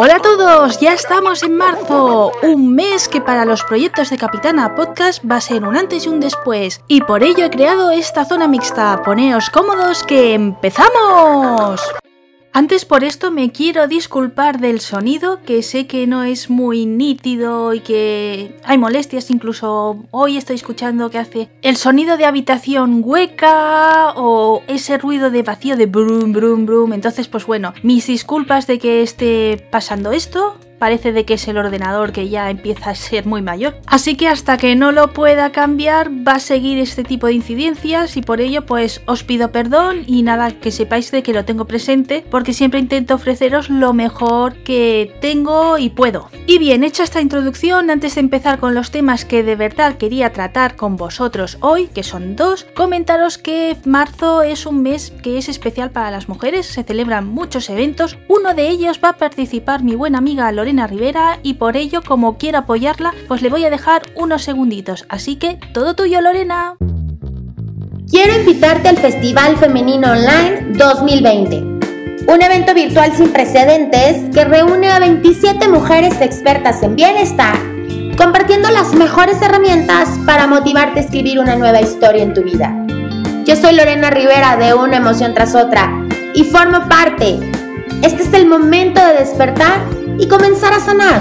Hola a todos, ya estamos en marzo, un mes que para los proyectos de Capitana Podcast va a ser un antes y un después, y por ello he creado esta zona mixta. Poneos cómodos que empezamos. Antes por esto me quiero disculpar del sonido, que sé que no es muy nítido y que hay molestias, incluso hoy estoy escuchando que hace el sonido de habitación hueca o ese ruido de vacío de brum brum brum. Entonces, pues bueno, mis disculpas de que esté pasando esto, parece de que es el ordenador que ya empieza a ser muy mayor. Así que hasta que no lo pueda cambiar va a seguir este tipo de incidencias y por ello pues os pido perdón y nada que sepáis de que lo tengo presente porque siempre intento ofreceros lo mejor que tengo y puedo. Y bien, hecha esta introducción, antes de empezar con los temas que de verdad quería tratar con vosotros hoy, que son dos, comentaros que marzo es un mes que es especial para las mujeres, se celebran muchos eventos, uno de ellos va a participar mi buena amiga Lorena Rivera y por ello, como quiero apoyarla, pues le voy a dejar unos segunditos. Así que todo tuyo, Lorena. Quiero invitarte al Festival Femenino Online 2020, un evento virtual sin precedentes que reúne a 27 mujeres expertas en bienestar, compartiendo las mejores herramientas para motivarte a escribir una nueva historia en tu vida. Yo soy Lorena Rivera de Una Emoción tras Otra y formo parte. Este es el momento de despertar y comenzar a sanar.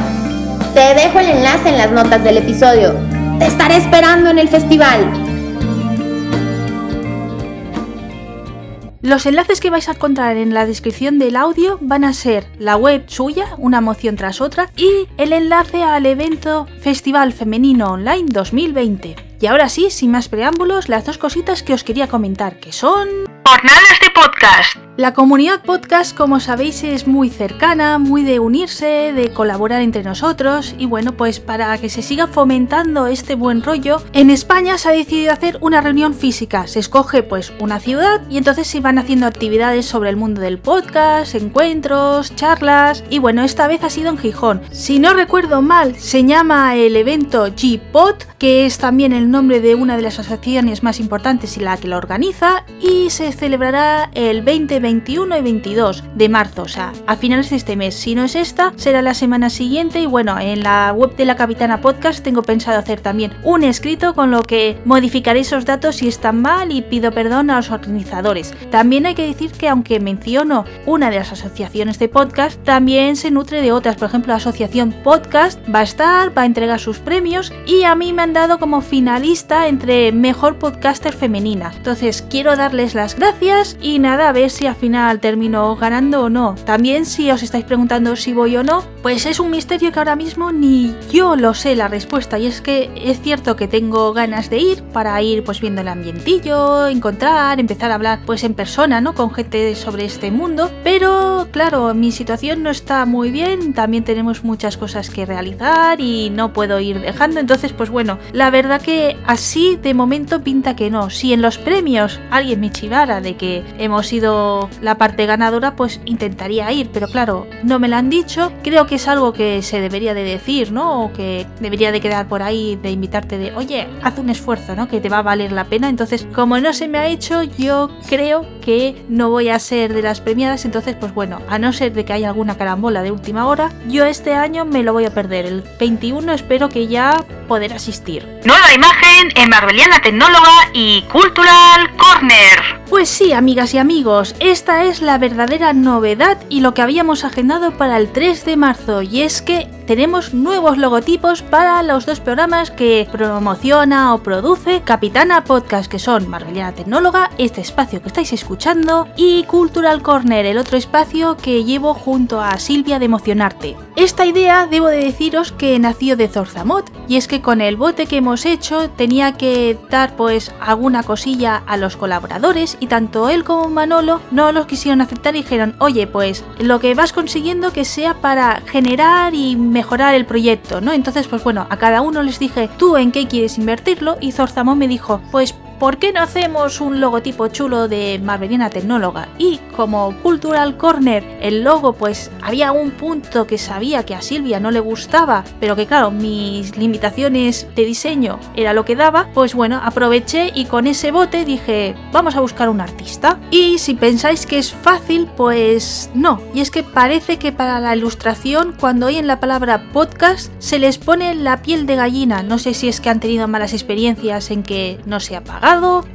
Te dejo el enlace en las notas del episodio. Te estaré esperando en el festival. Los enlaces que vais a encontrar en la descripción del audio van a ser la web suya, una emoción tras otra, y el enlace al evento Festival Femenino Online 2020. Y ahora sí, sin más preámbulos, las dos cositas que os quería comentar, que son... Jornadas de podcast. La comunidad podcast, como sabéis, es muy cercana, muy de unirse, de colaborar entre nosotros y bueno, pues para que se siga fomentando este buen rollo, en España se ha decidido hacer una reunión física. Se escoge pues una ciudad y entonces se van haciendo actividades sobre el mundo del podcast, encuentros, charlas y bueno, esta vez ha sido en Gijón. Si no recuerdo mal, se llama el evento G-Pod, que es también el nombre de una de las asociaciones más importantes y la que lo organiza y se celebrará el 20 21 y 22 de marzo, o sea, a finales de este mes. Si no es esta, será la semana siguiente y bueno, en la web de la Capitana Podcast tengo pensado hacer también un escrito con lo que modificaré esos datos si están mal y pido perdón a los organizadores. También hay que decir que aunque menciono una de las asociaciones de podcast, también se nutre de otras, por ejemplo, la asociación Podcast va a estar, va a entregar sus premios y a mí me han dado como finalista entre mejor podcaster femenina. Entonces, quiero darles las gracias y nada, a ver si a final termino ganando o no. También si os estáis preguntando si voy o no, pues es un misterio que ahora mismo ni yo lo sé la respuesta. Y es que es cierto que tengo ganas de ir para ir pues viendo el ambientillo, encontrar, empezar a hablar pues en persona, ¿no? Con gente sobre este mundo. Pero claro, mi situación no está muy bien, también tenemos muchas cosas que realizar y no puedo ir dejando. Entonces, pues bueno, la verdad que así de momento pinta que no. Si en los premios alguien me chivara de que hemos la parte ganadora, pues intentaría ir, pero claro, no me lo han dicho. Creo que es algo que se debería de decir, ¿no? O que debería de quedar por ahí de invitarte de, oye, haz un esfuerzo, ¿no? Que te va a valer la pena. Entonces, como no se me ha hecho, yo creo que no voy a ser de las premiadas. Entonces, pues bueno, a no ser de que haya alguna carambola de última hora, yo este año me lo voy a perder. El 21 espero que ya poder asistir. Nueva imagen en Marbeliana Tecnóloga y Cultural Corner. Pues sí, amigas y amigos, esta es la verdadera novedad y lo que habíamos agendado para el 3 de marzo, y es que tenemos nuevos logotipos para los dos programas que promociona o produce Capitana Podcast, que son Marbellana Tecnóloga, este espacio que estáis escuchando, y Cultural Corner, el otro espacio que llevo junto a Silvia de Emocionarte. Esta idea debo de deciros que nació de Zorzamot, y es que con el bote que hemos hecho tenía que dar pues alguna cosilla a los colaboradores y tanto él como Manolo no los quisieron aceptar y dijeron, oye, pues lo que vas consiguiendo que sea para generar y mejorar el proyecto, ¿no? Entonces, pues bueno, a cada uno les dije, tú en qué quieres invertirlo y Zorzamón me dijo, pues ¿por qué no hacemos un logotipo chulo de Marvelina Tecnóloga? Y como Cultural Corner, el logo pues había un punto que sabía que a Silvia no le gustaba, pero que claro, mis limitaciones de diseño era lo que daba, pues bueno, aproveché y con ese bote dije, vamos a buscar un artista. Y si pensáis que es fácil, pues no. Y es que parece que para la ilustración, cuando oyen la palabra podcast, se les pone la piel de gallina. No sé si es que han tenido malas experiencias en que no se ha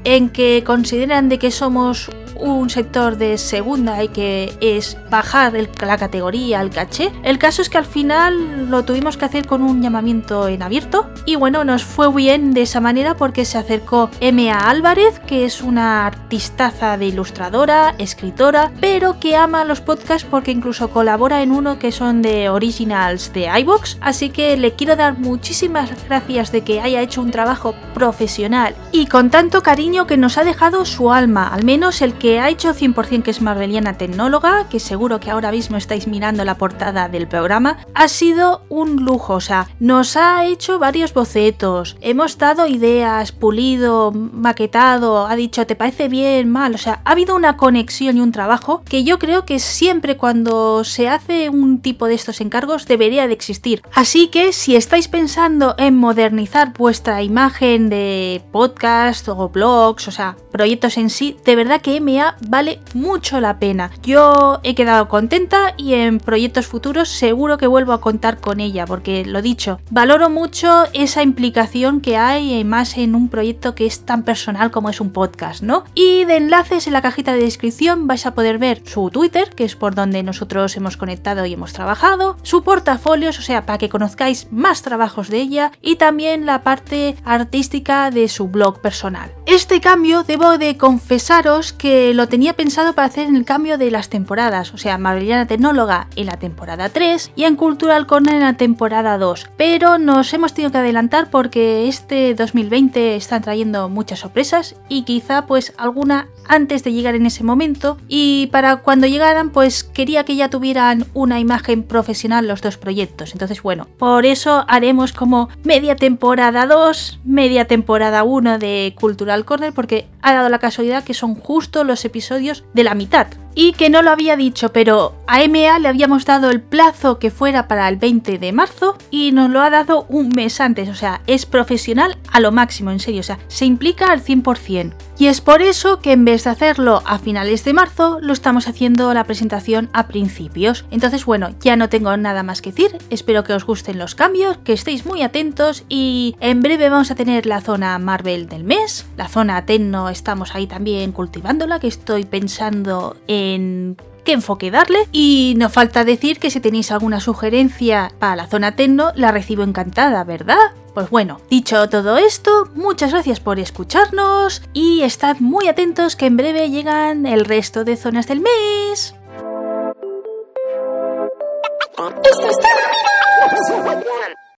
en que consideran de que somos un sector de segunda y que es bajar la categoría, el caché. El caso es que al final lo tuvimos que hacer con un llamamiento en abierto y bueno, nos fue bien de esa manera porque se acercó M.A. Álvarez, que es una artistaza de ilustradora, escritora, pero que ama los podcasts porque incluso colabora en uno que son de originals de iBox, así que le quiero dar muchísimas gracias de que haya hecho un trabajo profesional y con tanto cariño que nos ha dejado su alma, al menos el que ha hecho 100% que es Marveliana Tecnóloga, que seguro que ahora mismo estáis mirando la portada del programa, ha sido un lujo, o sea, nos ha hecho varios bocetos, hemos dado ideas, pulido, maquetado, ha dicho, ¿te parece bien, mal? O sea, ha habido una conexión y un trabajo que yo creo que siempre cuando se hace un tipo de estos encargos debería de existir. Así que si estáis pensando en modernizar vuestra imagen de podcast o blogs, o sea, proyectos en sí, de verdad que me vale mucho la pena. Yo he quedado contenta y en proyectos futuros seguro que vuelvo a contar con ella, porque lo dicho, valoro mucho esa implicación que hay más en un proyecto que es tan personal como es un podcast, ¿no? Y de enlaces en la cajita de descripción vais a poder ver su Twitter, que es por donde nosotros hemos conectado y hemos trabajado, su portafolios, o sea, para que conozcáis más trabajos de ella, y también la parte artística de su blog personal. Este cambio debo de confesaros que lo tenía pensado para hacer en el cambio de las temporadas, o sea, Marveliana Tecnóloga en la temporada 3 y en Cultural Corner en la temporada 2. Pero nos hemos tenido que adelantar porque este 2020 están trayendo muchas sorpresas y quizá pues alguna antes de llegar en ese momento y para cuando llegaran pues quería que ya tuvieran una imagen profesional los dos proyectos. Entonces bueno, por eso haremos como media temporada 2, media temporada 1 de Cultural Corner porque ha dado la casualidad que son justo los episodios de la mitad y que no lo había dicho, pero a MA le habíamos dado el plazo que fuera para el 20 de marzo y nos lo ha dado un mes antes, o sea, es profesional a lo máximo, en serio, o sea, se implica al 100%. Y es por eso que en vez de hacerlo a finales de marzo, lo estamos haciendo la presentación a principios. Entonces, bueno, ya no tengo nada más que decir, espero que os gusten los cambios, que estéis muy atentos y en breve vamos a tener la zona Marvel del mes, la zona Tenno estamos ahí también cultivándola, que estoy pensando en qué enfoque darle. Y no falta decir que si tenéis alguna sugerencia para la zona Tecno, la recibo encantada, ¿verdad? Pues bueno, dicho todo esto, muchas gracias por escucharnos y estad muy atentos que en breve llegan el resto de zonas del mes.